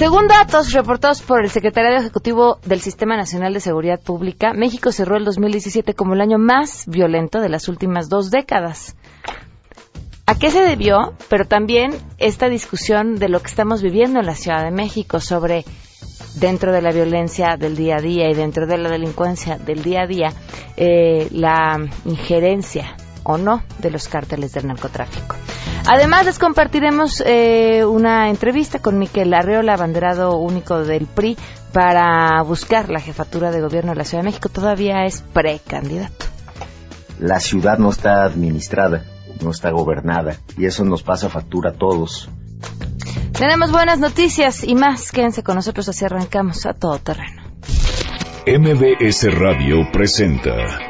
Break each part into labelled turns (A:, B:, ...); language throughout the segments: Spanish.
A: Según datos reportados por el Secretariado Ejecutivo del Sistema Nacional de Seguridad Pública, México cerró el 2017 como el año más violento de las últimas dos décadas. ¿A qué se debió? Pero también esta discusión de lo que estamos viviendo en la Ciudad de México sobre dentro de la violencia del día a día y dentro de la delincuencia del día a día, eh, la injerencia o no de los cárteles del narcotráfico. Además, les compartiremos eh, una entrevista con Miquel Arreola, abanderado único del PRI, para buscar la jefatura de gobierno de la Ciudad de México. Todavía es precandidato.
B: La ciudad no está administrada, no está gobernada, y eso nos pasa factura a todos.
A: Tenemos buenas noticias y más. Quédense con nosotros así arrancamos a todo terreno.
C: MBS Radio presenta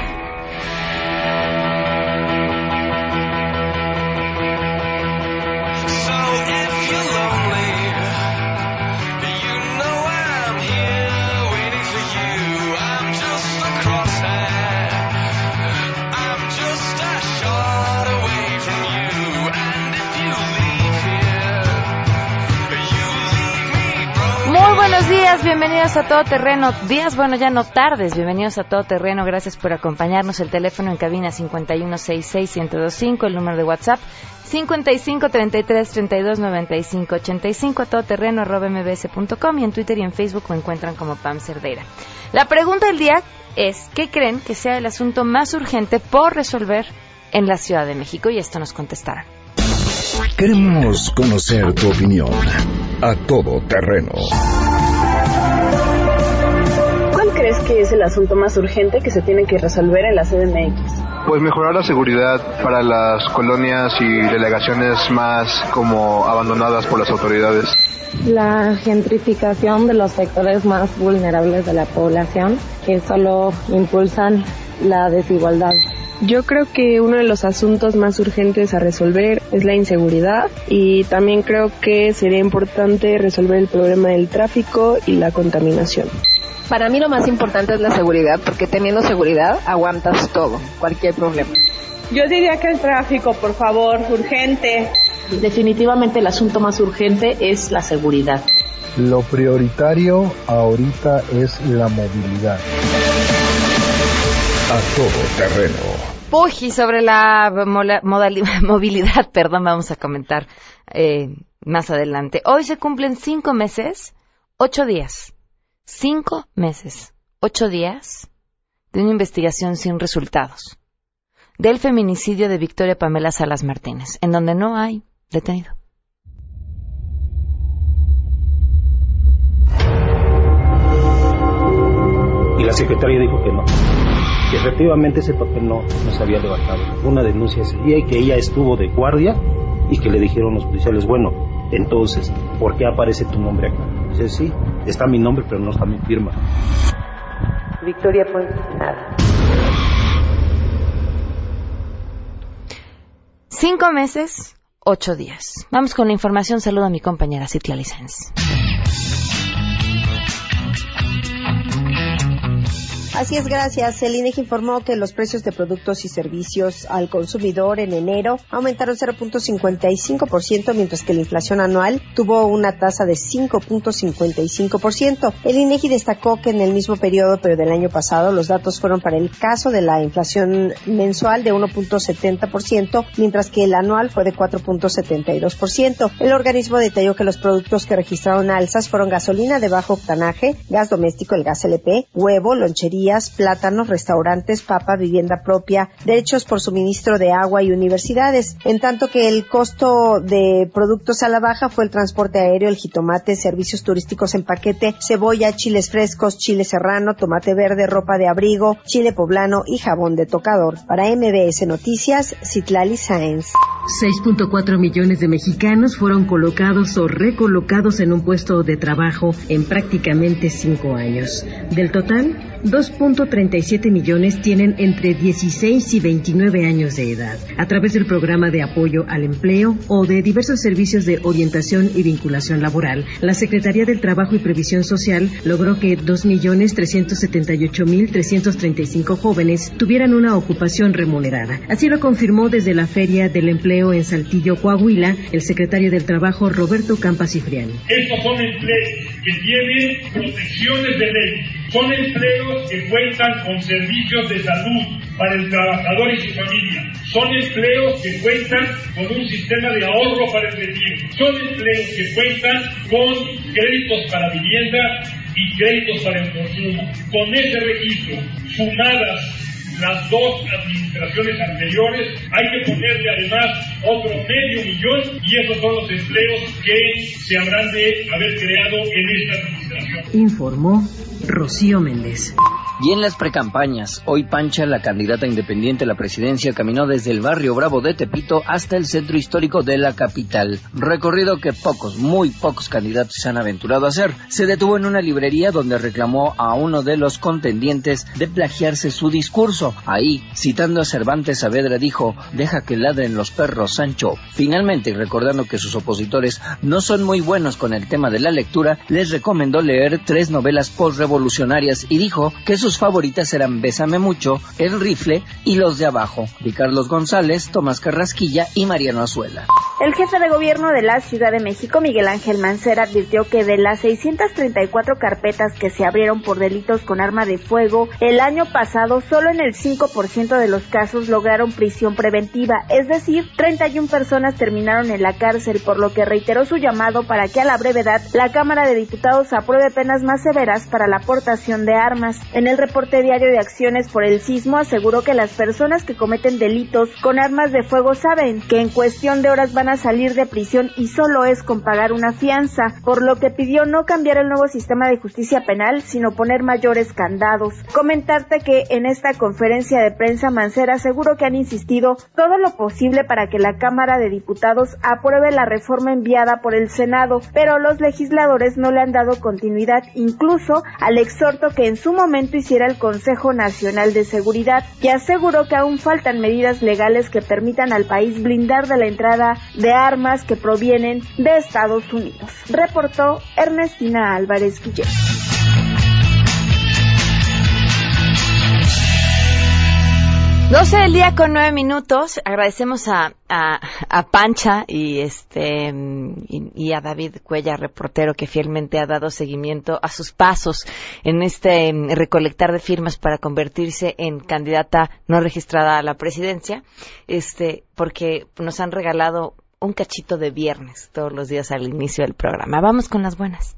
A: Bienvenidos a Todo Terreno. Días, bueno, ya no tardes. Bienvenidos a Todo Terreno. Gracias por acompañarnos. El teléfono en cabina 5166125, el número de WhatsApp 5533329585 a todoterreno arroba mbs.com y en Twitter y en Facebook me encuentran como Pam Cerdeira. La pregunta del día es, ¿qué creen que sea el asunto más urgente por resolver en la Ciudad de México? Y esto nos contestará.
C: Queremos conocer tu opinión a todo terreno
D: que es el asunto más urgente que se tiene que resolver en la CDMX?
E: Pues mejorar la seguridad para las colonias y delegaciones más como abandonadas por las autoridades.
F: La gentrificación de los sectores más vulnerables de la población que solo impulsan la desigualdad.
D: Yo creo que uno de los asuntos más urgentes a resolver es la inseguridad y también creo que sería importante resolver el problema del tráfico y la contaminación.
G: Para mí lo más importante es la seguridad, porque teniendo seguridad aguantas todo, cualquier problema.
H: Yo diría que el tráfico, por favor, urgente.
I: Definitivamente el asunto más urgente es la seguridad.
J: Lo prioritario ahorita es la movilidad.
C: A todo terreno.
A: Y sobre la movilidad, perdón, vamos a comentar eh, más adelante. Hoy se cumplen cinco meses, ocho días cinco meses, ocho días de una investigación sin resultados del feminicidio de Victoria Pamela Salas Martínez, en donde no hay detenido.
K: Y la secretaria dijo que no, que efectivamente ese papel no, no se había levantado. Una denuncia ese día y que ella estuvo de guardia y que le dijeron los policiales, bueno, entonces, ¿por qué aparece tu nombre acá? Dice, sí, está mi nombre, pero no está mi firma.
L: Victoria Puente, nada.
A: Cinco meses, ocho días. Vamos con la información. Saludo a mi compañera Citla Licenz.
M: Así es, gracias. El INEGI informó que los precios de productos y servicios al consumidor en enero aumentaron 0.55%, mientras que la inflación anual tuvo una tasa de 5.55%. El INEGI destacó que en el mismo periodo, pero del año pasado, los datos fueron para el caso de la inflación mensual de 1.70%, mientras que el anual fue de 4.72%. El organismo detalló que los productos que registraron alzas fueron gasolina de bajo octanaje, gas doméstico, el gas LP, huevo, lonchería, plátanos, restaurantes, papa, vivienda propia, derechos por suministro de agua y universidades, en tanto que el costo de productos a la baja fue el transporte aéreo, el jitomate, servicios turísticos en paquete, cebolla, chiles frescos, chile serrano, tomate verde, ropa de abrigo, chile poblano y jabón de tocador. Para MBS Noticias, Citlali Sáenz.
N: 6.4 millones de mexicanos fueron colocados o recolocados en un puesto de trabajo en prácticamente cinco años. Del total, 2.37 millones tienen entre 16 y 29 años de edad. A través del programa de apoyo al empleo o de diversos servicios de orientación y vinculación laboral, la Secretaría del Trabajo y Previsión Social logró que 2.378.335 jóvenes tuvieran una ocupación remunerada. Así lo confirmó desde la Feria del Empleo en Saltillo, Coahuila, el secretario del Trabajo Roberto Campas Cifrián.
O: Estos son empleos que tienen protecciones de ley, son empleos que cuentan con servicios de salud para el trabajador y su familia, son empleos que cuentan con un sistema de ahorro para el retiro, son empleos que cuentan con créditos para vivienda y créditos para el consumo. Con ese registro, sumadas las dos administraciones anteriores, hay que ponerle además otro medio millón y esos son los empleos que se habrán de haber creado en esta administración.
N: Informó Rocío Méndez.
P: Y en las precampañas, hoy Pancha, la candidata independiente a la presidencia, caminó desde el barrio Bravo de Tepito hasta el centro histórico de la capital. Recorrido que pocos, muy pocos candidatos se han aventurado a hacer. Se detuvo en una librería donde reclamó a uno de los contendientes de plagiarse su discurso. Ahí, citando a Cervantes Saavedra, dijo, deja que ladren los perros, Sancho. Finalmente, recordando que sus opositores no son muy buenos con el tema de la lectura, les recomendó leer tres novelas postrevolucionarias y dijo que sus favoritas eran Bésame Mucho, El Rifle y Los de Abajo, de Carlos González, Tomás Carrasquilla y Mariano Azuela.
Q: El jefe de gobierno de la Ciudad de México, Miguel Ángel Mancera, advirtió que de las 634 carpetas que se abrieron por delitos con arma de fuego el año pasado, solo en el 5% de los casos lograron prisión preventiva, es decir, 31 personas terminaron en la cárcel, por lo que reiteró su llamado para que a la brevedad la Cámara de Diputados apruebe penas más severas para la aportación de armas. En el reporte diario de acciones por el sismo aseguró que las personas que cometen delitos con armas de fuego saben que en cuestión de horas van a salir de prisión y solo es con pagar una fianza, por lo que pidió no cambiar el nuevo sistema de justicia penal, sino poner mayores candados. Comentarte que en esta conferencia de prensa Mancera aseguró que han insistido todo lo posible para que la Cámara de Diputados apruebe la reforma enviada por el Senado, pero los legisladores no le han dado continuidad incluso al exhorto que en su momento hiciera el Consejo Nacional de Seguridad, que aseguró que aún faltan medidas legales que permitan al país blindar de la entrada de armas que provienen de Estados Unidos. Reportó Ernestina Álvarez Guillén.
A: 12 del día con 9 minutos. Agradecemos a, a, Pancha y este y, a David Cuella, reportero, que fielmente ha dado seguimiento a sus pasos en este recolectar de firmas para convertirse en candidata no registrada a la presidencia. Este, porque nos han regalado un cachito de viernes todos los días al inicio del programa. Vamos con las buenas.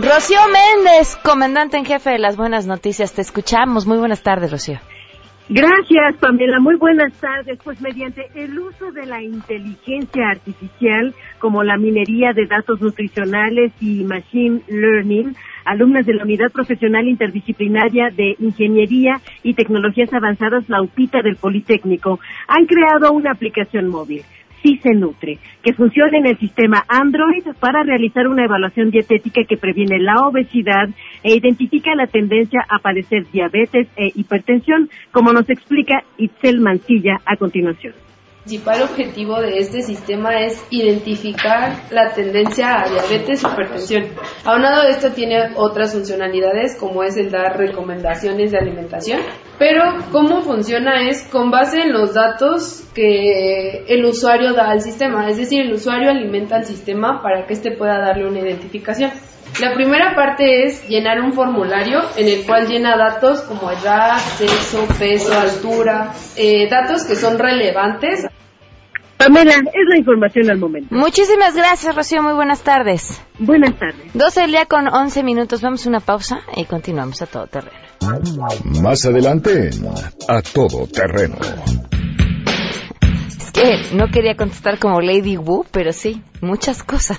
A: Rocío Méndez, comandante en jefe de las buenas noticias, te escuchamos. Muy buenas tardes, Rocío.
R: Gracias, Pamela. Muy buenas tardes. Pues mediante el uso de la inteligencia artificial, como la minería de datos nutricionales y machine learning, alumnas de la Unidad Profesional Interdisciplinaria de Ingeniería y Tecnologías Avanzadas, la UPITA del Politécnico, han creado una aplicación móvil sí se nutre, que funciona en el sistema Android para realizar una evaluación dietética que previene la obesidad e identifica la tendencia a padecer diabetes e hipertensión, como nos explica Itzel Mancilla a continuación.
S: Principal objetivo de este sistema es identificar la tendencia a diabetes y hipertensión. Aunado de esto tiene otras funcionalidades como es el dar recomendaciones de alimentación, pero cómo funciona es con base en los datos que el usuario da al sistema, es decir, el usuario alimenta al sistema para que éste pueda darle una identificación. La primera parte es llenar un formulario en el cual llena datos como edad, sexo, peso, altura, eh, datos que son relevantes.
R: Pamela, es la información al momento.
A: Muchísimas gracias, Rocío. Muy buenas tardes.
R: Buenas tardes.
A: 12 del día con 11 minutos. Vamos a una pausa y continuamos a todo terreno.
C: Más adelante, a todo terreno.
A: Es que no quería contestar como Lady Wu, pero sí, muchas cosas.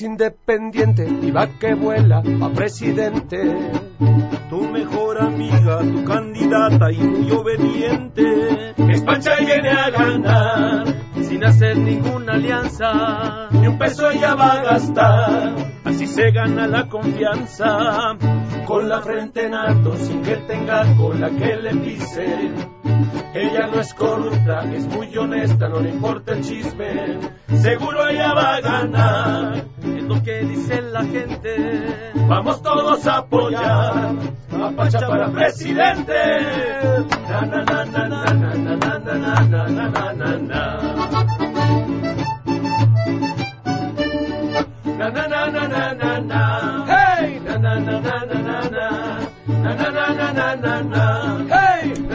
T: Independiente y va que vuela a presidente. Tu mejor amiga tu candidata y muy obediente. Es Pancha y viene a ganar sin hacer ninguna alianza. Ni un peso ella va a gastar así se gana la confianza. Con la frente en alto sin que tenga cola que le pise. Ella no es corrupta, es muy honesta, no le importa el chisme. Seguro ella va a ganar, es lo que dice la gente. Vamos todos a apoyar a Pacha para presidente. Na, na, na,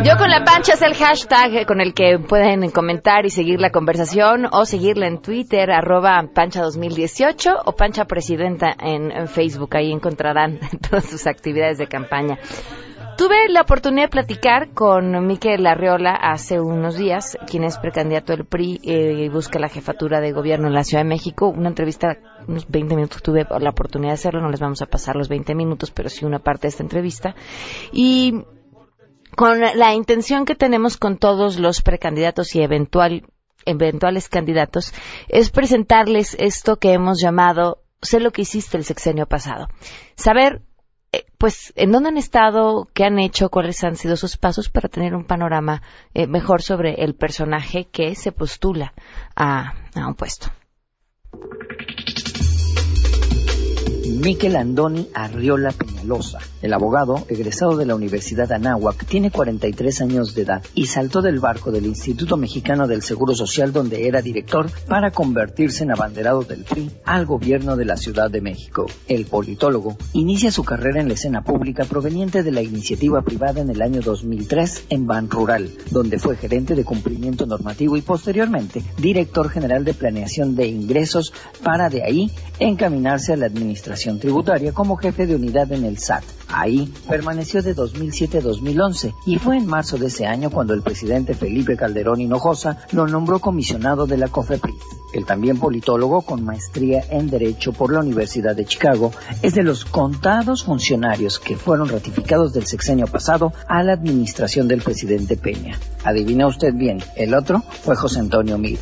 A: Yo con la pancha es el hashtag con el que pueden comentar y seguir la conversación o seguirla en Twitter, arroba pancha2018 o pancha presidenta en, Facebook. Ahí encontrarán todas sus actividades de campaña. Tuve la oportunidad de platicar con Miquel Arriola hace unos días, quien es precandidato del PRI eh, y busca la jefatura de gobierno en la Ciudad de México. Una entrevista, unos 20 minutos tuve la oportunidad de hacerlo, no les vamos a pasar los 20 minutos, pero sí una parte de esta entrevista. Y con la intención que tenemos con todos los precandidatos y eventual, eventuales candidatos es presentarles esto que hemos llamado sé lo que hiciste el sexenio pasado. Saber eh, pues en dónde han estado, qué han hecho, cuáles han sido sus pasos para tener un panorama eh, mejor sobre el personaje que se postula a, a un puesto.
P: Miquel Andoni Arriola Peñalosa, el abogado egresado de la Universidad Anáhuac, tiene 43 años de edad y saltó del barco del Instituto Mexicano del Seguro Social donde era director para convertirse en abanderado del PRI al gobierno de la Ciudad de México. El politólogo inicia su carrera en la escena pública proveniente de la iniciativa privada en el año 2003 en Ban Rural, donde fue gerente de cumplimiento normativo y posteriormente director general de planeación de ingresos para de ahí encaminarse a la administración tributaria como jefe de unidad en el SAT. Ahí permaneció de 2007 a 2011 y fue en marzo de ese año cuando el presidente Felipe Calderón Hinojosa lo nombró comisionado de la COFEPRIS. El también politólogo con maestría en Derecho por la Universidad de Chicago es de los contados funcionarios que fueron ratificados del sexenio pasado a la administración del presidente Peña. Adivina usted bien, el otro fue José Antonio Mid.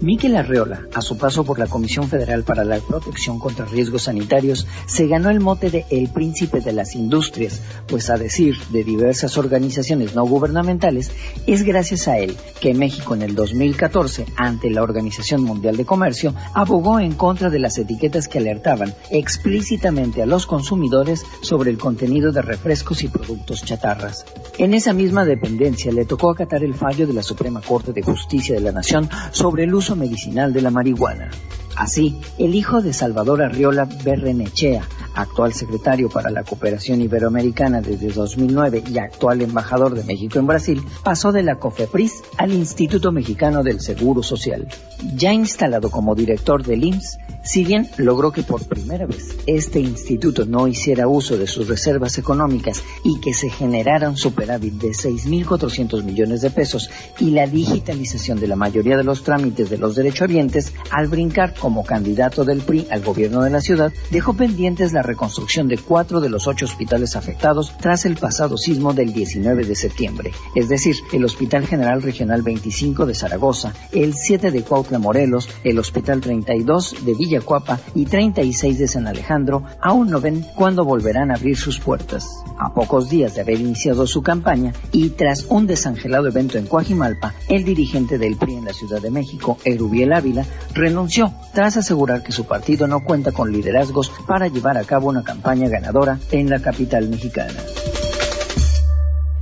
P: Miquel Arreola, a su paso por la Comisión Federal para la Protección contra Riesgos Sanitarios, se ganó el mote de El Príncipe de las Industrias, pues a decir de diversas organizaciones no gubernamentales, es gracias a él que México en el 2014, ante la Organización Mundial de Comercio, abogó en contra de las etiquetas que alertaban explícitamente a los consumidores sobre el contenido de refrescos y productos chatarras. En esa misma dependencia le tocó acatar el fallo de la Suprema Corte de Justicia de la Nación sobre el uso medicinal de la marihuana. Así, el hijo de Salvador Arriola Berrenechea, actual secretario para la cooperación iberoamericana desde 2009 y actual embajador de México en Brasil, pasó de la COFEPRIS al Instituto Mexicano del Seguro Social. Ya instalado como director del IMSS, si bien logró que por primera vez este instituto no hiciera uso de sus reservas económicas y que se generara un superávit de 6.400 millones de pesos y la digitalización de la mayoría de los trámites de los derechohabientes, al brincar como candidato del PRI al gobierno de la ciudad, dejó pendientes la reconstrucción de cuatro de los ocho hospitales afectados tras el pasado sismo del 19 de septiembre, es decir, el Hospital General Regional 25 de Zaragoza, el 7 de Cuautla Morelos, el Hospital 32 de Villacuapa y 36 de San Alejandro, aún no ven cuándo volverán a abrir sus puertas. A pocos días de haber iniciado su campaña y tras un desangelado evento en Coajimalpa, el dirigente del PRI en la Ciudad de México, Erubiel Ávila, renunció tras asegurar que su partido no cuenta con liderazgos para llevar a cabo una campaña ganadora en la capital mexicana.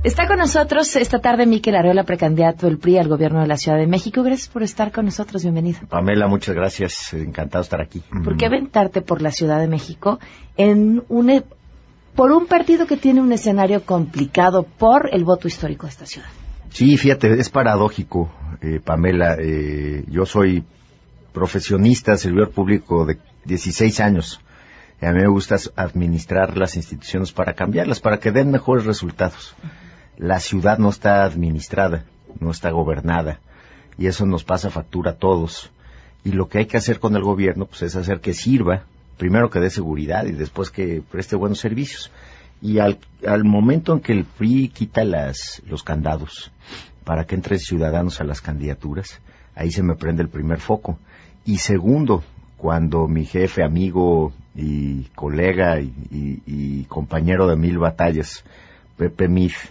A: Está con nosotros esta tarde Miquel Areola, precandidato del PRI al gobierno de la Ciudad de México. Gracias por estar con nosotros. Bienvenido.
B: Pamela, muchas gracias. Encantado de estar aquí.
A: ¿Por qué aventarte por la Ciudad de México en un por un partido que tiene un escenario complicado por el voto histórico de esta ciudad.
B: Sí, fíjate, es paradójico, eh, Pamela. Eh, yo soy profesionista, servidor público de 16 años. Y a mí me gusta administrar las instituciones para cambiarlas, para que den mejores resultados. La ciudad no está administrada, no está gobernada, y eso nos pasa factura a todos. Y lo que hay que hacer con el gobierno, pues es hacer que sirva, primero que dé seguridad y después que preste buenos servicios. Y al, momento en que el PRI quita las, los candados para que entren ciudadanos a las candidaturas, ahí se me prende el primer foco. Y segundo, cuando mi jefe, amigo y colega y, compañero de mil batallas, Pepe Mif,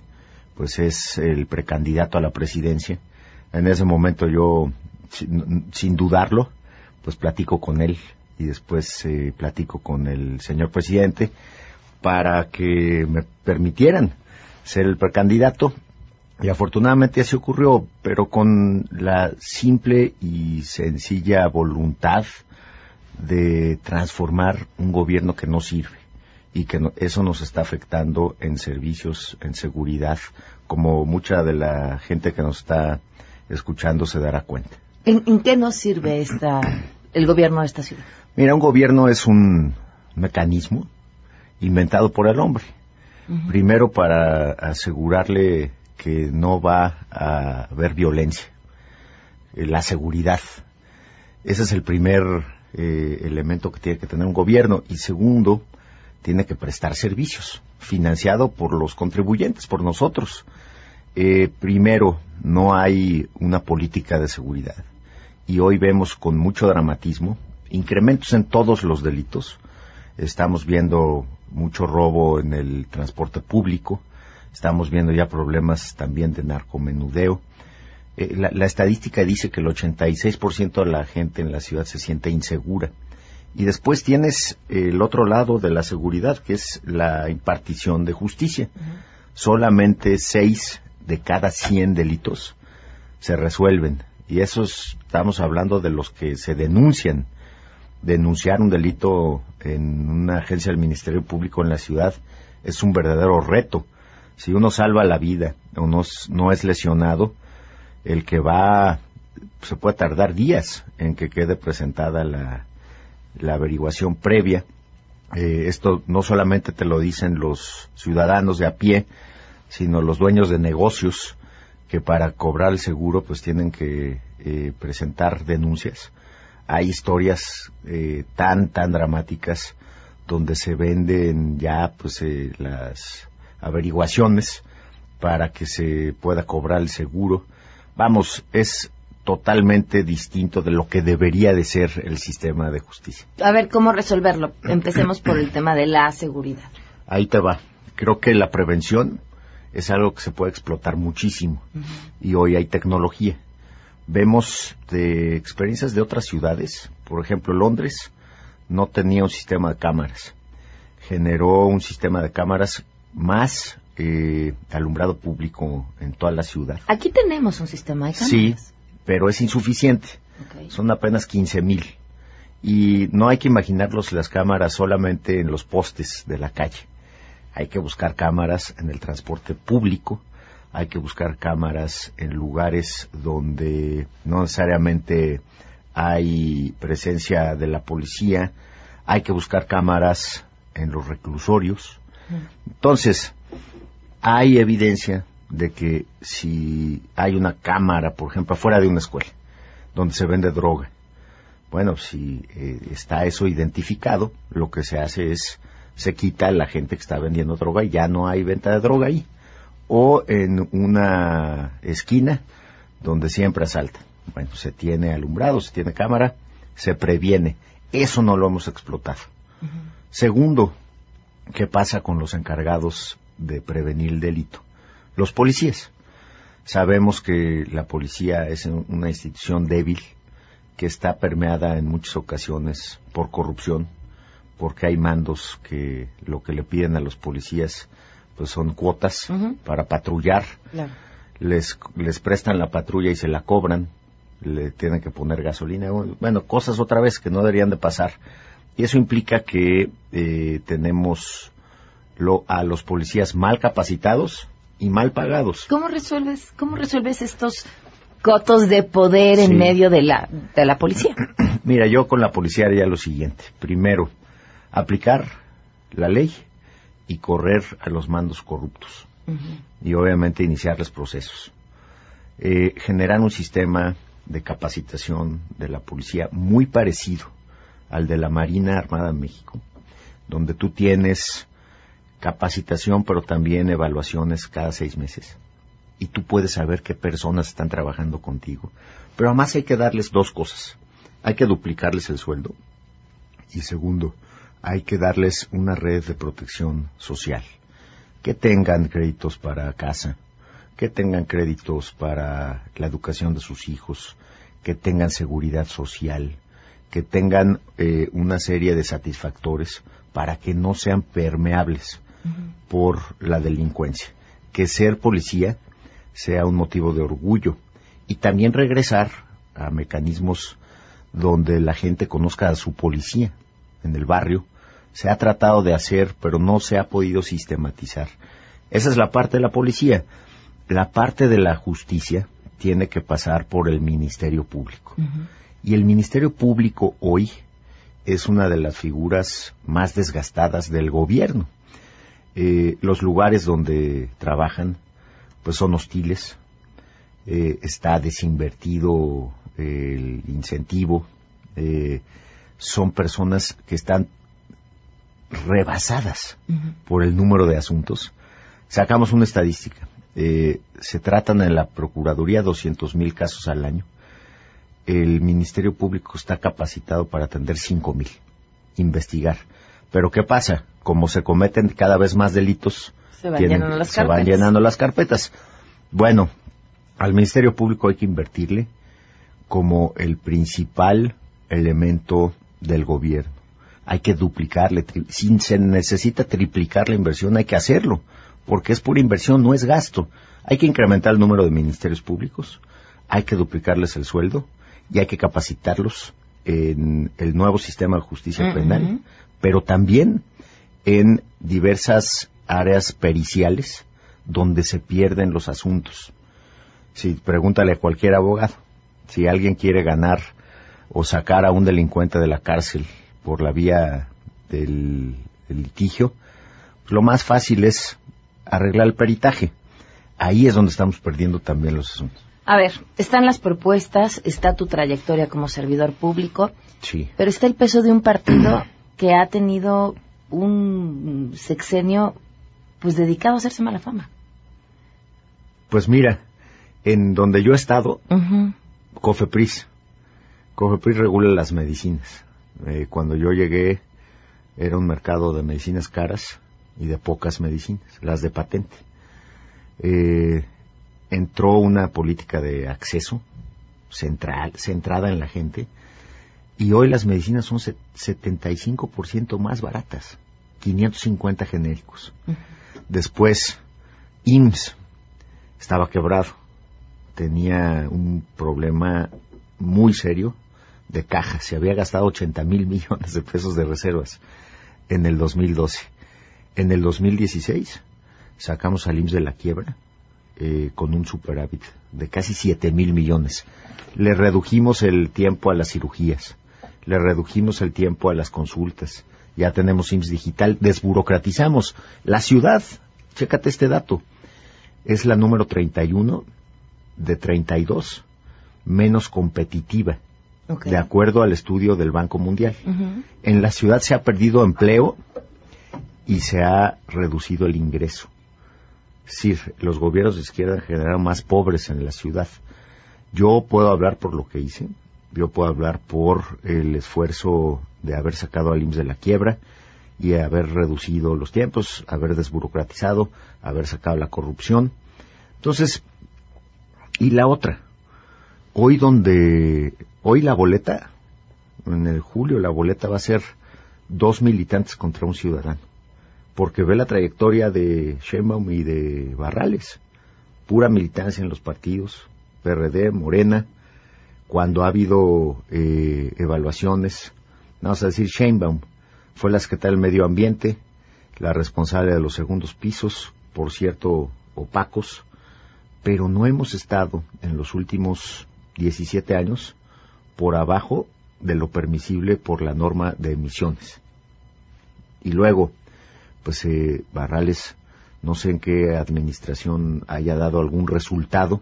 B: pues es el precandidato a la presidencia. En ese momento yo, sin, dudarlo, pues platico con él y después eh, platico con el señor presidente para que me permitieran ser el precandidato. Y afortunadamente así ocurrió, pero con la simple y sencilla voluntad de transformar un gobierno que no sirve y que eso nos está afectando en servicios, en seguridad, como mucha de la gente que nos está escuchando se dará cuenta.
A: ¿En, qué nos sirve esta, el gobierno de esta ciudad?
B: Mira, un gobierno es un mecanismo inventado por el hombre. Primero para asegurarle que no va a haber violencia, eh, la seguridad. Ese es el primer eh, elemento que tiene que tener un gobierno. Y segundo, tiene que prestar servicios, financiado por los contribuyentes, por nosotros. Eh, primero, no hay una política de seguridad. Y hoy vemos con mucho dramatismo incrementos en todos los delitos. Estamos viendo mucho robo en el transporte público. Estamos viendo ya problemas también de narcomenudeo. Eh, la, estadística dice que el 86% de la gente en la ciudad se siente insegura. Y después tienes el otro lado de la seguridad, que es la impartición de justicia. Solamente 6 de cada 100 delitos se resuelven. Y esos estamos hablando de los que se denuncian. Denunciar un delito en una agencia del Ministerio Público en la ciudad es un verdadero reto. Si uno salva la vida o no es lesionado, el que va, se puede tardar días en que quede presentada la, averiguación previa. Eh, esto no solamente te lo dicen los ciudadanos de a pie, sino los dueños de negocios que para cobrar el seguro pues tienen que eh, presentar denuncias. Hay historias eh, tan, tan dramáticas donde se venden ya pues las averiguaciones para que se pueda cobrar el seguro vamos, es totalmente distinto de lo que debería de ser el sistema de justicia.
A: A ver, ¿cómo resolverlo? Empecemos por el tema de la seguridad.
B: Ahí te va. Creo que la prevención es algo que se puede explotar muchísimo y hoy hay tecnología. Vemos de experiencias de otras ciudades, por ejemplo, Londres no tenía un sistema de cámaras. Generó un sistema de cámaras más eh, alumbrado público en toda la ciudad.
A: Aquí tenemos un sistema de cámaras.
B: Sí, pero es insuficiente. Son apenas 15 mil. Y no hay que imaginarlos las cámaras solamente en los postes de la calle. Hay que buscar cámaras en el transporte público, hay que buscar cámaras en lugares donde no necesariamente hay presencia de la policía, hay que buscar cámaras en los reclusorios. Entonces, hay evidencia de que si hay una cámara, por ejemplo, afuera de una escuela, donde se vende droga, bueno, si eh, está eso identificado, lo que se hace es se quita la gente que está vendiendo droga y ya no hay venta de droga ahí. O en una esquina donde siempre asalta. Bueno, se tiene alumbrado, se tiene cámara, se previene. Eso no lo hemos explotado. Segundo, ¿qué pasa con los encargados de prevenir el delito. Los policías. Sabemos que la policía es una institución débil que está permeada en muchas ocasiones por corrupción, porque hay mandos que lo que le piden a los policías pues son cuotas para patrullar. Les, les prestan la patrulla y se la cobran, le tienen que poner gasolina, bueno, cosas otra vez que no deberían de pasar. Y eso implica que eh, tenemos lo, a los policías mal capacitados y mal pagados.
A: ¿Cómo resuelves, cómo resuelves estos cotos de poder en medio de la, de la policía?
B: Mira, yo con la policía haría lo siguiente. Primero, aplicar la ley y correr a los mandos corruptos. Y obviamente iniciarles procesos. Eh, generar un sistema de capacitación de la policía muy parecido al de la Marina Armada de México, donde tú tienes capacitación pero también evaluaciones cada seis meses. Y tú puedes saber qué personas están trabajando contigo. Pero además hay que darles dos cosas. Hay que duplicarles el sueldo. Y segundo, hay que darles una red de protección social. Que tengan créditos para casa, que tengan créditos para la educación de sus hijos, que tengan seguridad social, que tengan eh, una serie de satisfactores para que no sean permeables por la delincuencia. Que ser policía sea un motivo de orgullo y también regresar a mecanismos donde la gente conozca a su policía en el barrio. Se ha tratado de hacer, pero no se ha podido sistematizar. Esa es la parte de la policía. La parte de la justicia tiene que pasar por el Ministerio Público. Y el Ministerio Público hoy es una de las figuras más desgastadas del gobierno. Eh, los lugares donde trabajan pues son hostiles, eh, está desinvertido el incentivo, eh, son personas que están rebasadas por el número de asuntos. Sacamos una estadística. Eh, se tratan en la Procuraduría 200 mil casos al año. El Ministerio Público está capacitado para atender 5 mil, investigar. Pero ¿qué pasa? Como se cometen cada vez más delitos,
A: Se van llenando las
B: se van
A: carpetas.
B: llenando las carpetas. Bueno, al Ministerio Público hay que invertirle como el principal elemento del gobierno. Hay que duplicarle, si se necesita triplicar la inversión, hay que hacerlo, porque es pura inversión, no es gasto. Hay que incrementar el número de ministerios públicos, hay que duplicarles el sueldo y hay que capacitarlos en el nuevo sistema de justicia penal, pero también en diversas áreas periciales donde se pierden los asuntos. Si pregúntale a cualquier abogado, si alguien quiere ganar o sacar a un delincuente de la cárcel por la vía del, del litigio, pues lo más fácil es arreglar el peritaje. Ahí es donde estamos perdiendo también los asuntos.
A: A ver, están las propuestas, está tu trayectoria como servidor público,
B: Sí.
A: pero está el peso de un partido que ha tenido un sexenio pues dedicado a hacerse mala fama.
B: Pues mira, en donde yo he estado. Cofepris. Cofepris regula las medicinas. Eh, cuando yo llegué era un mercado de medicinas caras y de pocas medicinas, las de patente. Eh, entró una política de acceso central, centrada en la gente, y hoy las medicinas son se- 75% más baratas, 550 genéricos. Después, IMSS estaba quebrado, tenía un problema muy serio de caja, se había gastado 80 mil millones de pesos de reservas en el 2012. En el 2016 sacamos al IMSS de la quiebra eh, con un superávit de casi 7 mil millones. Le redujimos el tiempo a las cirugías, le redujimos el tiempo a las consultas, ya tenemos IMSS digital, desburocratizamos. La ciudad, chécate este dato, es la número 31 de 32 menos competitiva, de acuerdo al estudio del Banco Mundial. En la ciudad se ha perdido empleo y se ha reducido el ingreso. Decir, los gobiernos de izquierda generaron más pobres en la ciudad. Yo puedo hablar por lo que hice, yo puedo hablar por el esfuerzo de haber sacado al IMSS de la quiebra y haber reducido los tiempos, haber desburocratizado, haber sacado la corrupción. Entonces, y la otra, hoy donde, hoy la boleta, en el julio la boleta va a ser dos militantes contra un ciudadano, porque ve la trayectoria de Sheinbaum y de Barrales, pura militancia en los partidos, PRD, Morena, cuando ha habido eh, evaluaciones, vamos a decir Sheinbaum, fue la secretaria del Medio Ambiente, la responsable de los segundos pisos, por cierto, opacos, pero no hemos estado en los últimos 17 años por abajo de lo permisible por la norma de emisiones. Y luego, pues eh, Barrales, no sé en qué administración haya dado algún resultado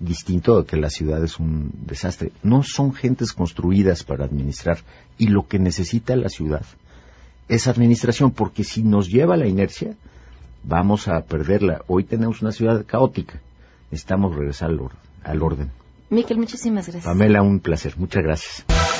B: distinto de que la ciudad es un desastre. No son gentes construidas para administrar y lo que necesita la ciudad es administración, porque si nos lleva la inercia, vamos a perderla. Hoy tenemos una ciudad caótica. Necesitamos regresar al, or- al orden.
A: Miquel, muchísimas gracias.
B: Pamela, un placer. Muchas gracias.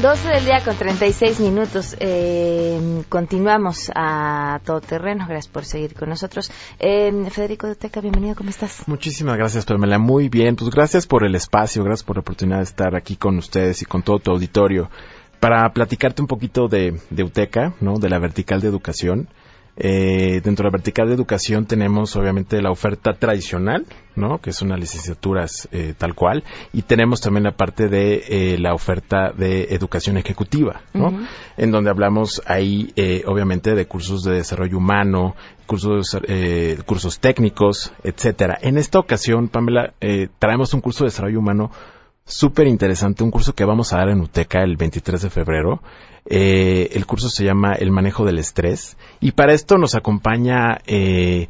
A: 12 del día con 36 minutos. Eh, continuamos a todo terreno. Gracias por seguir con nosotros. Eh, Federico de Teca, bienvenido. ¿Cómo estás?
U: Muchísimas gracias, Pamela. Muy bien. Pues gracias por el espacio, gracias por la oportunidad de estar aquí con ustedes y con todo tu auditorio para platicarte un poquito de, de UTECA, ¿no? De la vertical de educación. Eh, dentro de la vertical de educación tenemos obviamente la oferta tradicional, ¿no? Que son las licenciaturas eh, tal cual, y tenemos también la parte de eh, la oferta de educación ejecutiva, ¿no? En donde hablamos ahí eh, obviamente de cursos de desarrollo humano, cursos eh, cursos técnicos, etcétera. En esta ocasión, Pamela, eh, traemos un curso de desarrollo humano súper interesante, un curso que vamos a dar en UTECA el 23 de febrero. Eh, el curso se llama El manejo del estrés y para esto nos acompaña eh,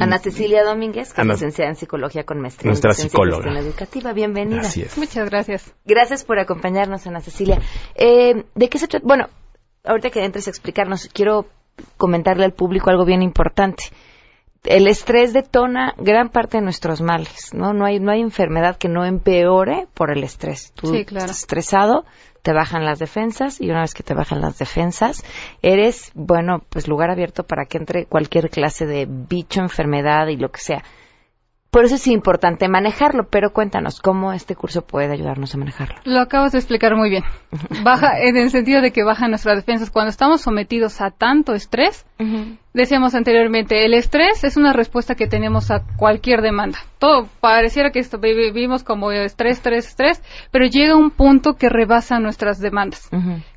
A: Ana Cecilia Domínguez, que
U: Ana-
A: es licenciada en psicología con maestría en
U: Nuestra
A: y
U: psicóloga.
A: educativa. Bienvenida.
U: Así es.
V: Muchas gracias.
A: Gracias por acompañarnos, Ana Cecilia. Eh, ¿De qué se trata? Bueno, ahorita que entres a explicarnos, quiero comentarle al público algo bien importante. El estrés detona gran parte de nuestros males, ¿no? No hay, no hay enfermedad que no empeore por el estrés. Tú
V: Sí, claro.
A: estás estresado, te bajan las defensas y una vez que te bajan las defensas, eres, bueno, pues lugar abierto para que entre cualquier clase de bicho, enfermedad y lo que sea. Por eso es importante manejarlo, pero cuéntanos cómo este curso puede ayudarnos a manejarlo.
V: Lo acabas de explicar muy bien. Baja en el sentido de que bajan nuestras defensas cuando estamos sometidos a tanto estrés. Decíamos anteriormente, el estrés es una respuesta que tenemos a cualquier demanda. Todo pareciera que esto vi- vivimos como estrés, estrés, estrés, pero llega un punto que rebasa nuestras demandas.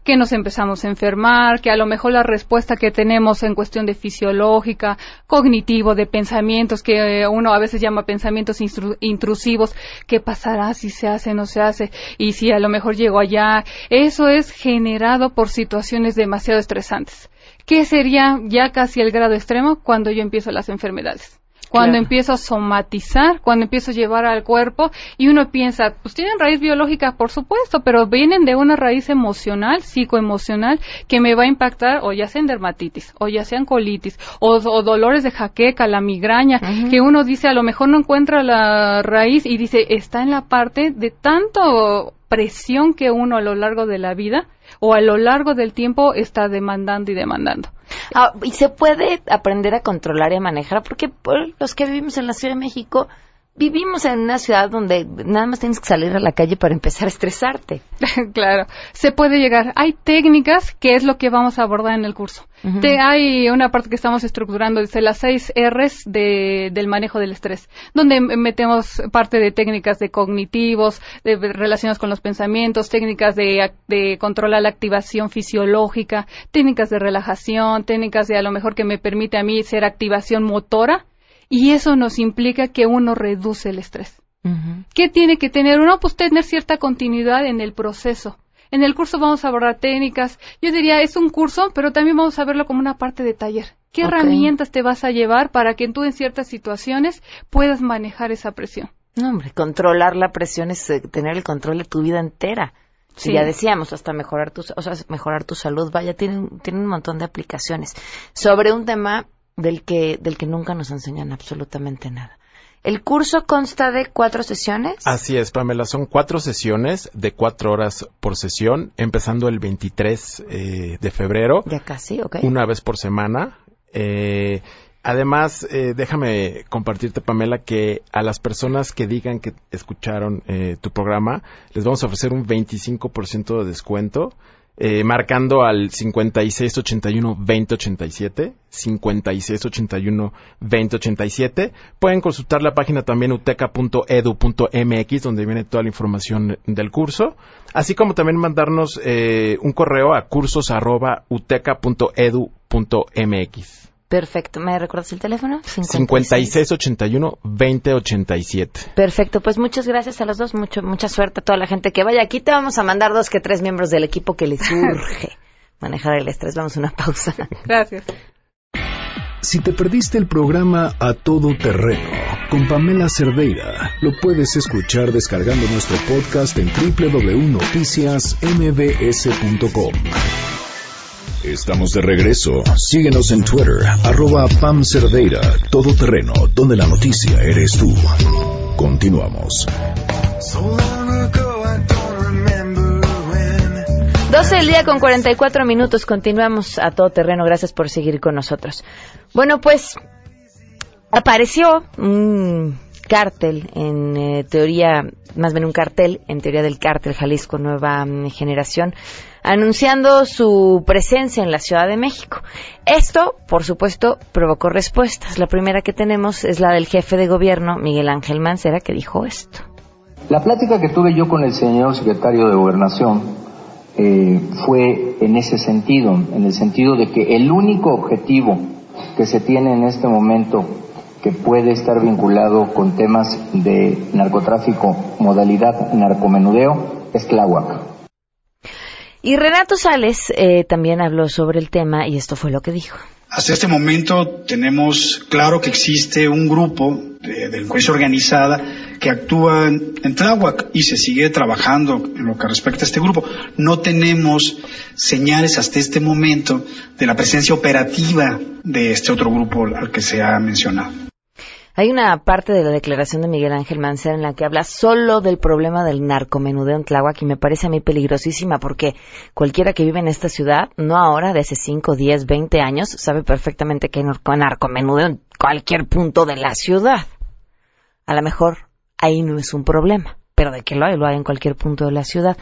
V: que nos empezamos a enfermar, que a lo mejor la respuesta que tenemos en cuestión de fisiológica, cognitivo, de pensamientos, que eh, uno a veces llama pensamientos intrusivos, ¿qué pasará si se hace, no se hace? Y si a lo mejor llego allá, eso es generado por situaciones demasiado estresantes. ¿Qué sería ya casi el grado extremo cuando yo empiezo las enfermedades? Cuando
A: Claro.
V: empiezo a somatizar, cuando empiezo a llevar al cuerpo y uno piensa, pues tienen raíz biológica, por supuesto, pero vienen de una raíz emocional, psicoemocional, que me va a impactar o ya sea en dermatitis, o ya sean colitis, o, o dolores de jaqueca, la migraña, que uno dice, a lo mejor no encuentra la raíz y dice, está en la parte de tanto presión que uno a lo largo de la vida o a lo largo del tiempo está demandando y demandando.
A: Ah, y se puede aprender a controlar y a manejar, porque por los que vivimos en la Ciudad de México, vivimos en una ciudad donde nada más tienes que salir a la calle para empezar a estresarte.
V: claro, se puede llegar. Hay técnicas que es lo que vamos a abordar en el curso. Te- hay una parte que estamos estructurando, dice las seis R's de- del manejo del estrés, donde metemos parte de técnicas de cognitivos, de relacionados con los pensamientos, técnicas de, de controlar la activación fisiológica, técnicas de relajación, técnicas de a lo mejor que me permite a mí ser activación motora, y eso nos implica que uno reduce el estrés. ¿Qué tiene que tener uno? Pues tener cierta continuidad en el proceso. En el curso vamos a abordar técnicas. Yo diría, es un curso, pero también vamos a verlo como una parte de taller. ¿Qué herramientas te vas a llevar para que tú en ciertas situaciones puedas manejar esa presión?
A: No, hombre, controlar la presión es eh, tener el control de tu vida entera.
V: Sí.
A: Ya decíamos, hasta mejorar tu, o sea, mejorar tu salud, vaya, tiene, tiene un montón de aplicaciones. Sobre un tema del que, del que nunca nos enseñan absolutamente nada. El curso consta de cuatro sesiones.
U: Así es, Pamela. Son cuatro sesiones de cuatro horas por sesión, empezando el 23 eh, de febrero.
A: Ya casi, ok.
U: Una vez por semana. Eh, Además, eh, déjame compartirte, Pamela, que a las personas que digan que escucharon eh, tu programa, les vamos a ofrecer un 25% de descuento eh, marcando al 5681-2087, 5681-2087. Pueden consultar la página también uteca.edu.mx, donde viene toda la información del curso, así como también mandarnos eh, un correo a cursos.uteca.edu.mx.
A: Perfecto. ¿Me recuerdas el teléfono?
U: 5681-2087.
A: Perfecto. Pues muchas gracias a los dos. Mucho, mucha suerte a toda la gente que vaya. Aquí te vamos a mandar dos que tres miembros del equipo que les urge manejar el estrés. Vamos a una pausa.
V: Gracias.
C: Si te perdiste el programa A Todo Terreno con Pamela Cerdeira, lo puedes escuchar descargando nuestro podcast en www.noticiasmbs.com. Estamos de regreso. Síguenos en Twitter, arroba Pam Cerdeira, todo terreno, donde la noticia eres tú. Continuamos.
A: 12 del día con 44 minutos. Continuamos a todo terreno. Gracias por seguir con nosotros. Bueno, pues apareció un cártel en eh, teoría, más bien un cartel en teoría del cártel Jalisco Nueva Generación anunciando su presencia en la Ciudad de México. Esto, por supuesto, provocó respuestas. La primera que tenemos es la del jefe de gobierno, Miguel Ángel Mancera, que dijo esto.
W: La plática que tuve yo con el señor secretario de Gobernación eh, fue en ese sentido, en el sentido de que el único objetivo que se tiene en este momento que puede estar vinculado con temas de narcotráfico, modalidad narcomenudeo, es Tláhuac.
A: Y Renato Sales eh, también habló sobre el tema y esto fue lo que dijo.
X: Hasta este momento tenemos claro que existe un grupo de delincuencia organizada que actúa en Tláhuac y se sigue trabajando en lo que respecta a este grupo. No tenemos señales hasta este momento de la presencia operativa de este otro grupo al que se ha mencionado.
A: Hay una parte de la declaración de Miguel Ángel Mancera en la que habla solo del problema del narcomenudeo en Tláhuac y me parece a mí peligrosísima porque cualquiera que vive en esta ciudad, no ahora, de hace 5, 10, 20 años, sabe perfectamente que hay narcomenudeo en cualquier punto de la ciudad. A lo mejor ahí no es un problema pero de que lo hay, lo hay en cualquier punto de la ciudad.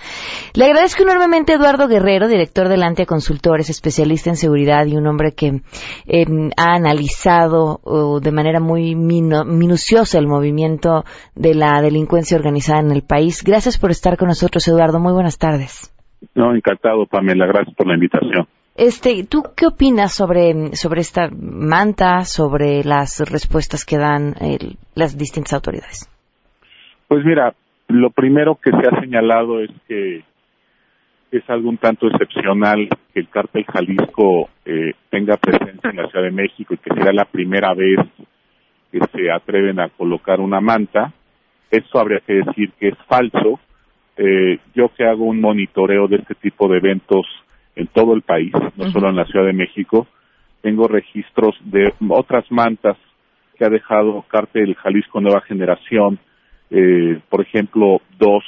A: Le agradezco enormemente a Eduardo Guerrero, director de Lantia Consultores, especialista en seguridad y un hombre que em, ha analizado de manera muy minuciosa el movimiento de la delincuencia organizada en el país. Gracias por estar con nosotros, Eduardo. Muy buenas tardes.
Y: No, encantado, Pamela. Gracias por la invitación.
A: Este, ¿tú qué opinas sobre, sobre esta manta, sobre las respuestas que dan las distintas autoridades?
Y: Pues mira, lo primero que se ha señalado es que es algo un tanto excepcional que el cártel Jalisco eh, tenga presencia en la Ciudad de México y que sea la primera vez que se atreven a colocar una manta. Eso habría que decir que es falso. Eh, yo que hago un monitoreo de este tipo de eventos en todo el país, no solo en la Ciudad de México, tengo registros de otras mantas que ha dejado Cártel Jalisco Nueva Generación eh, por ejemplo, dos,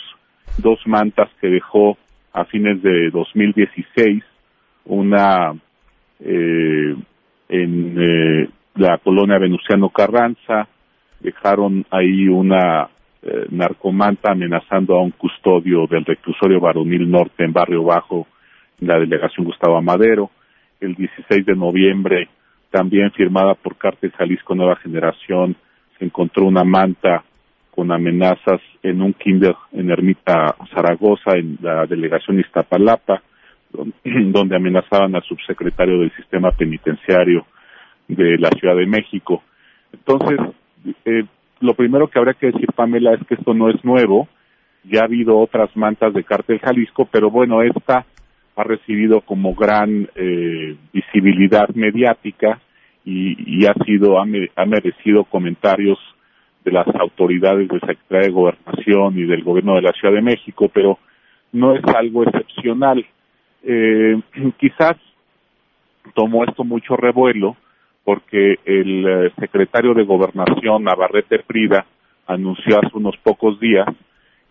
Y: dos mantas que dejó a fines de 2016, una eh, en eh, la colonia Venustiano Carranza, dejaron ahí una eh, narcomanta amenazando a un custodio del reclusorio varonil norte en Barrio Bajo, en la delegación Gustavo Amadero. El 16 de noviembre, también firmada por Cártel Jalisco Nueva Generación, se encontró una manta con amenazas en un kinder en Ermita Zaragoza, en la delegación Iztapalapa, donde amenazaban al subsecretario del sistema penitenciario de la Ciudad de México. Entonces, eh, lo primero que habría que decir, Pamela, es que esto no es nuevo, ya ha habido otras mantas de Cártel Jalisco, pero bueno, esta ha recibido como gran eh, visibilidad mediática y, ha sido ha merecido comentarios de las autoridades de Secretaría de Gobernación y del Gobierno de la Ciudad de México, pero no es algo excepcional. Eh, quizás tomó esto mucho revuelo porque el eh, secretario de Gobernación, Navarrete Frida, anunció hace unos pocos días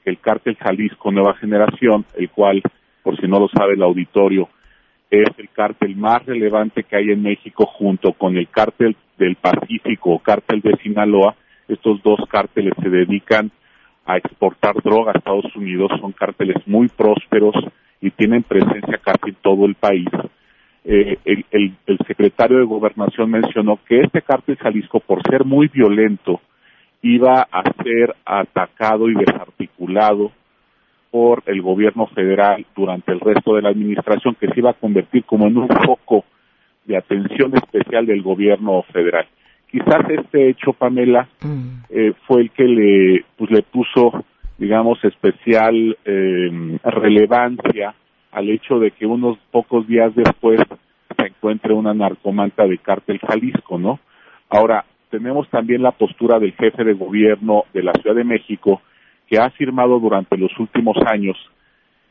Y: que el cártel Jalisco Nueva Generación, el cual, por si no lo sabe el auditorio, es el cártel más relevante que hay en México junto con el cártel del Pacífico o cártel de Sinaloa, estos dos cárteles se dedican a exportar droga a Estados Unidos, son cárteles muy prósperos y tienen presencia casi en todo el país. Eh, el, el, el, secretario de Gobernación mencionó que este cártel Jalisco, por ser muy violento, iba a ser atacado y desarticulado por el gobierno federal durante el resto de la administración, que se iba a convertir como en un foco de atención especial del gobierno federal. Quizás este hecho, Pamela, eh, fue el que le, pues, le puso, digamos, especial eh, relevancia al hecho de que unos pocos días después se encuentre una narcomanta de cártel Jalisco, ¿no? Ahora, tenemos también la postura del jefe de gobierno de la Ciudad de México, que ha afirmado durante los últimos años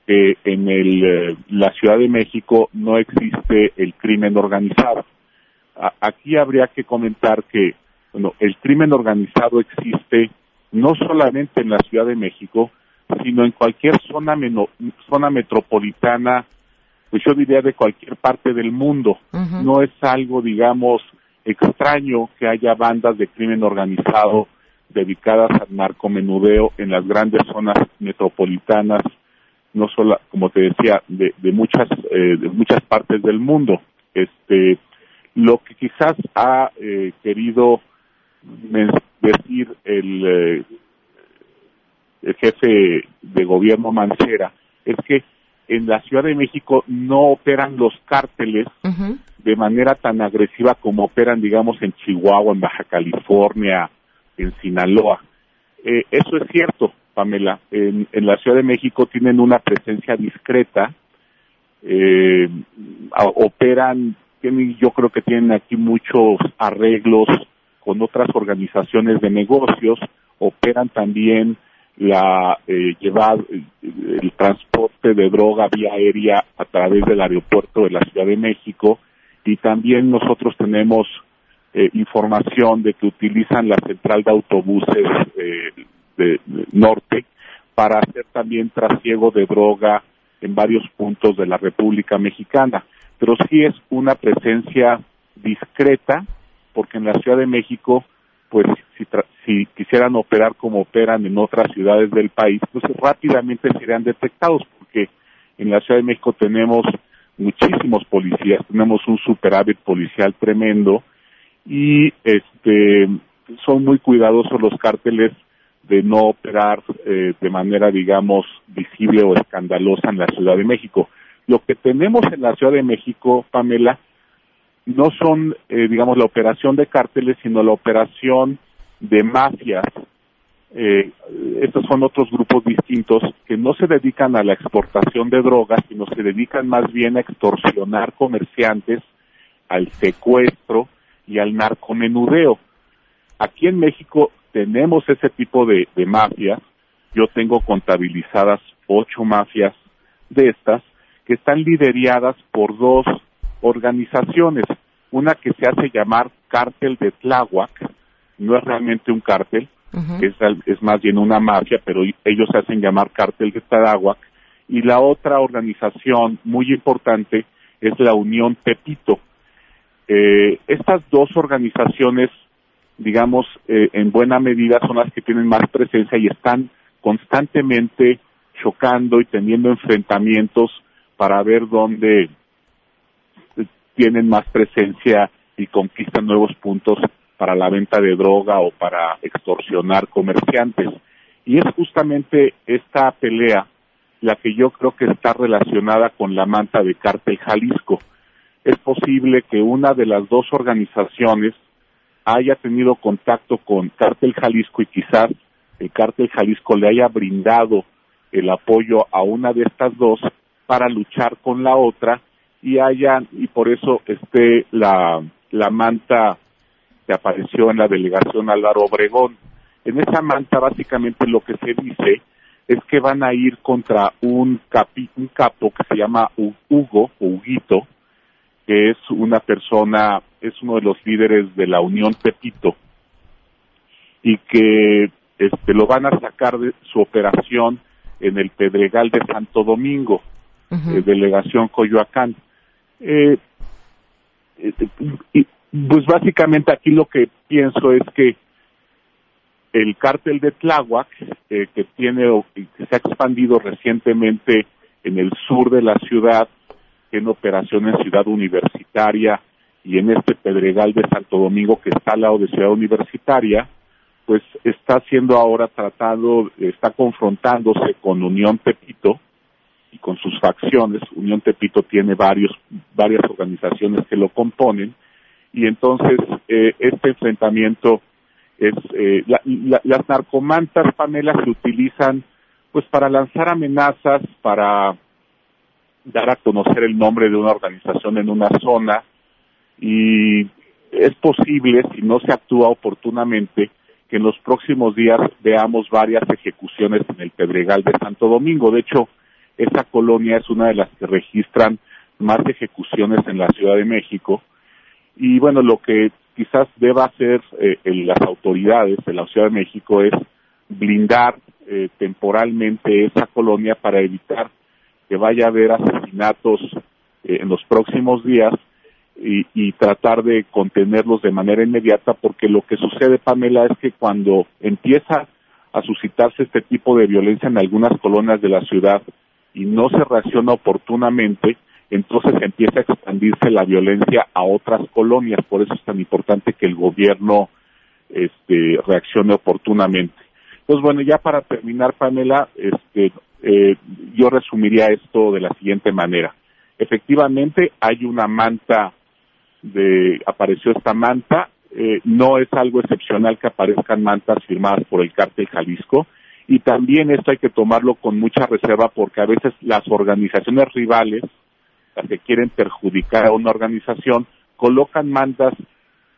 Y: que en el, eh, la Ciudad de México no existe el crimen organizado. A, aquí habría que comentar que bueno, el crimen organizado existe no solamente en la Ciudad de México, sino en cualquier zona, meno, zona metropolitana, pues yo diría de cualquier parte del mundo. Uh -huh. No es algo, digamos, extraño que haya bandas de crimen organizado dedicadas al narcomenudeo en las grandes zonas metropolitanas, no solo, como te decía, de, de muchas eh, de muchas partes del mundo. Este, lo que quizás ha eh, querido decir el, eh, el jefe de gobierno Mancera es que en la Ciudad de México no operan los cárteles uh -huh. de manera tan agresiva como operan, digamos, en Chihuahua, en Baja California, en Sinaloa. Eh, eso es cierto, Pamela. En, en, la Ciudad de México tienen una presencia discreta, eh, operan, tienen, yo creo que tienen aquí muchos arreglos con otras organizaciones de negocios, operan también la eh, llevar el transporte de droga vía aérea a través del aeropuerto de la Ciudad de México y también nosotros tenemos eh, información de que utilizan la central de autobuses eh, de, de, norte para hacer también trasiego de droga en varios puntos de la República Mexicana. Pero sí es una presencia discreta, porque en la Ciudad de México, pues si, si quisieran operar como operan en otras ciudades del país, pues rápidamente serían detectados, porque en la Ciudad de México tenemos muchísimos policías, tenemos un superávit policial tremendo, y este son muy cuidadosos los cárteles de no operar eh, de manera digamos visible o escandalosa en la Ciudad de México. Lo que tenemos en la Ciudad de México, Pamela, no son eh, digamos la operación de cárteles, sino la operación de mafias. Eh, estos son otros grupos distintos que no se dedican a la exportación de drogas, sino se dedican más bien a extorsionar comerciantes, al secuestro, y al narcomenudeo. Aquí en México tenemos ese tipo de, de mafias. Yo tengo contabilizadas ocho mafias de estas que están lideradas por dos organizaciones. Una que se hace llamar Cártel de Tláhuac, no es realmente un cártel, uh -huh. es, es, más bien una mafia, pero ellos se hacen llamar Cártel de Tláhuac. Y la otra organización muy importante es la Unión Pepito, eh, estas dos organizaciones, digamos, eh, en buena medida son las que tienen más presencia y están constantemente chocando y teniendo enfrentamientos para ver dónde tienen más presencia y conquistan nuevos puntos para la venta de droga o para extorsionar comerciantes. Y es justamente esta pelea la que yo creo que está relacionada con la manta de Cártel Jalisco es posible que una de las dos organizaciones haya tenido contacto con Cártel Jalisco y quizás el Cártel Jalisco le haya brindado el apoyo a una de estas dos para luchar con la otra y hayan y por eso esté la la manta que apareció en la delegación Álvaro Obregón. En esa manta básicamente lo que se dice es que van a ir contra un, capi, un capo que se llama Hugo o Huguito, que es una persona, es uno de los líderes de la Unión Pepito y que este, lo van a sacar de su operación en el Pedregal de Santo Domingo, eh, delegación Coyoacán. Eh, y Pues básicamente aquí lo que pienso es que el cártel de Tláhuac, eh, que tiene que se ha expandido recientemente en el sur de la ciudad, tiene operación en Ciudad Universitaria y en este Pedregal de Santo Domingo que está al lado de Ciudad Universitaria, pues está siendo ahora tratado, está confrontándose con Unión Pepito y con sus facciones. Unión Tepito tiene varios, varias organizaciones que lo componen y entonces eh, este enfrentamiento es eh, la- la- las narcomantas Pamela se utilizan pues para lanzar amenazas para dar a conocer el nombre de una organización en una zona y es posible si no se actúa oportunamente que en los próximos días veamos varias ejecuciones en el Pedregal de Santo Domingo. De hecho, esa colonia es una de las que registran más ejecuciones en la Ciudad de México. Y bueno, lo que quizás deba hacer eh, las autoridades de la Ciudad de México es blindar eh, temporalmente esa colonia para evitar que vaya a haber asesinatos eh, en los próximos días y, y tratar de contenerlos de manera inmediata porque lo que sucede Pamela es que cuando empieza a suscitarse este tipo de violencia en algunas colonias de la ciudad y no se reacciona oportunamente, entonces empieza a expandirse la violencia a otras colonias. Por eso es tan importante que el gobierno este, reaccione oportunamente. Pues bueno, ya para terminar, Pamela, este, eh, yo resumiría esto de la siguiente manera. Efectivamente, hay una manta de, apareció esta manta, eh, no es algo excepcional que aparezcan mantas firmadas por el cártel Jalisco, y también esto hay que tomarlo con mucha reserva porque a veces las organizaciones rivales, las que quieren perjudicar a una organización, colocan mantas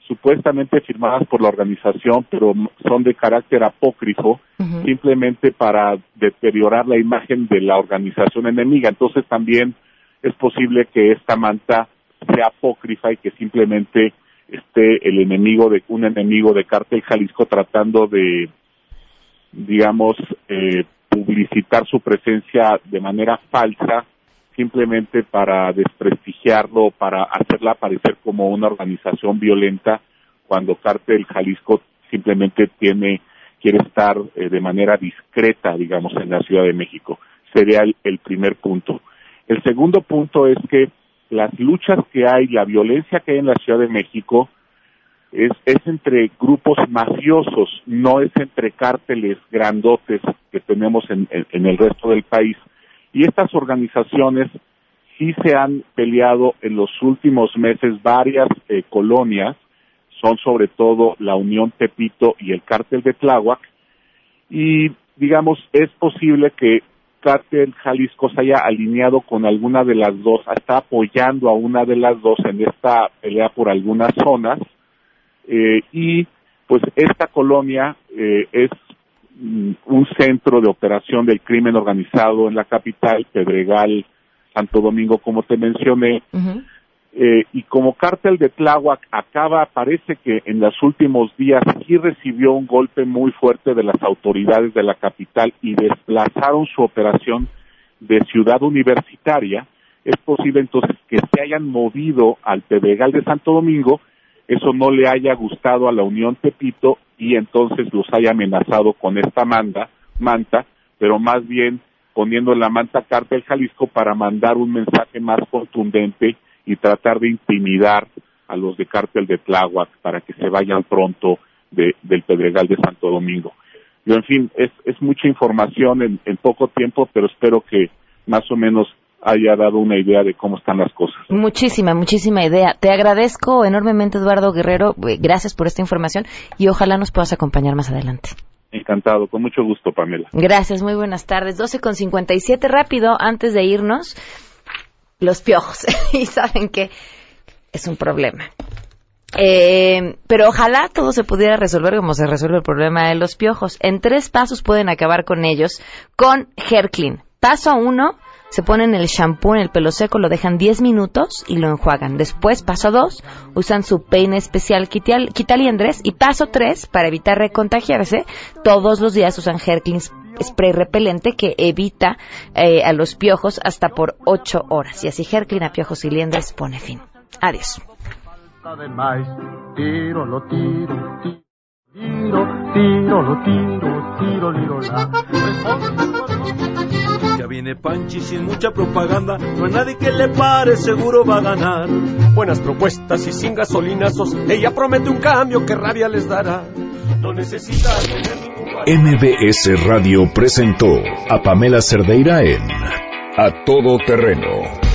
Y: supuestamente firmadas por la organización, pero son de carácter apócrifo, simplemente para deteriorar la imagen de la organización enemiga. Entonces también es posible que esta manta sea apócrifa y que simplemente esté el enemigo de un enemigo de Cártel Jalisco tratando de digamos eh, publicitar su presencia de manera falsa simplemente para desprestigiarlo, para hacerla aparecer como una organización violenta, cuando Cártel Jalisco simplemente tiene quiere estar eh, de manera discreta, digamos, en la Ciudad de México. Sería el, el primer punto. El segundo punto es que las luchas que hay, la violencia que hay en la Ciudad de México, es, es entre grupos mafiosos, no es entre cárteles grandotes que tenemos en, en- el resto del país. Y estas organizaciones sí se han peleado en los últimos meses varias eh, colonias, son sobre todo la Unión Tepito y el cártel de Tláhuac, y digamos, es posible que Cártel Jalisco se haya alineado con alguna de las dos, está apoyando a una de las dos en esta pelea por algunas zonas, eh, y pues esta colonia eh, es mm, un centro de operación del crimen organizado en la capital, Pedregal, Santo Domingo, como te mencioné, eh, y como cártel de Tláhuac acaba, parece que en los últimos días sí recibió un golpe muy fuerte de las autoridades de la capital y desplazaron su operación de ciudad universitaria, es posible entonces que se hayan movido al Pedregal de Santo Domingo, eso no le haya gustado a la Unión Tepito y entonces los haya amenazado con esta manda, manta, pero más bien poniendo en la manta cártel Jalisco para mandar un mensaje más contundente y tratar de intimidar a los de cártel de Tláhuac para que se vayan pronto de- del Pedregal de Santo Domingo. Yo, en fin, es, es mucha información en, en poco tiempo, pero espero que más o menos haya dado una idea de cómo están las cosas.
A: Muchísima, muchísima idea. Te agradezco enormemente, Eduardo Guerrero. Eh, Gracias por esta información y ojalá nos puedas acompañar más adelante.
Y: Encantado, con mucho gusto, Pamela.
A: Gracias, muy buenas tardes. 12 con 57, rápido, antes de irnos, los piojos. y saben que es un problema. Eh, pero ojalá todo se pudiera resolver como se resuelve el problema de los piojos. En tres pasos pueden acabar con ellos con Herclean. Paso uno, se ponen el shampoo en el pelo seco, lo dejan 10 minutos y lo enjuagan. Después, paso dos, usan su peine especial quitaliendres. Y paso tres, para evitar recontagiarse, todos los días usan Herclean spray repelente que evita eh, a los piojos hasta por 8 horas. Y así Herclean a piojos y liendres pone fin. Adiós.
T: Está de maíz, tiro, lo tiro, tiro, tiro, tiro, lo tiro, tiro, liro, la.
Z: Ya viene Panchi sin mucha propaganda, no hay nadie que le pare, seguro va a ganar.
T: Buenas propuestas y sin gasolinazos, ella promete un cambio que rabia les dará. No necesita tener ningún...
C: MBS Radio presentó a Pamela Cerdeira en A Todo Terreno.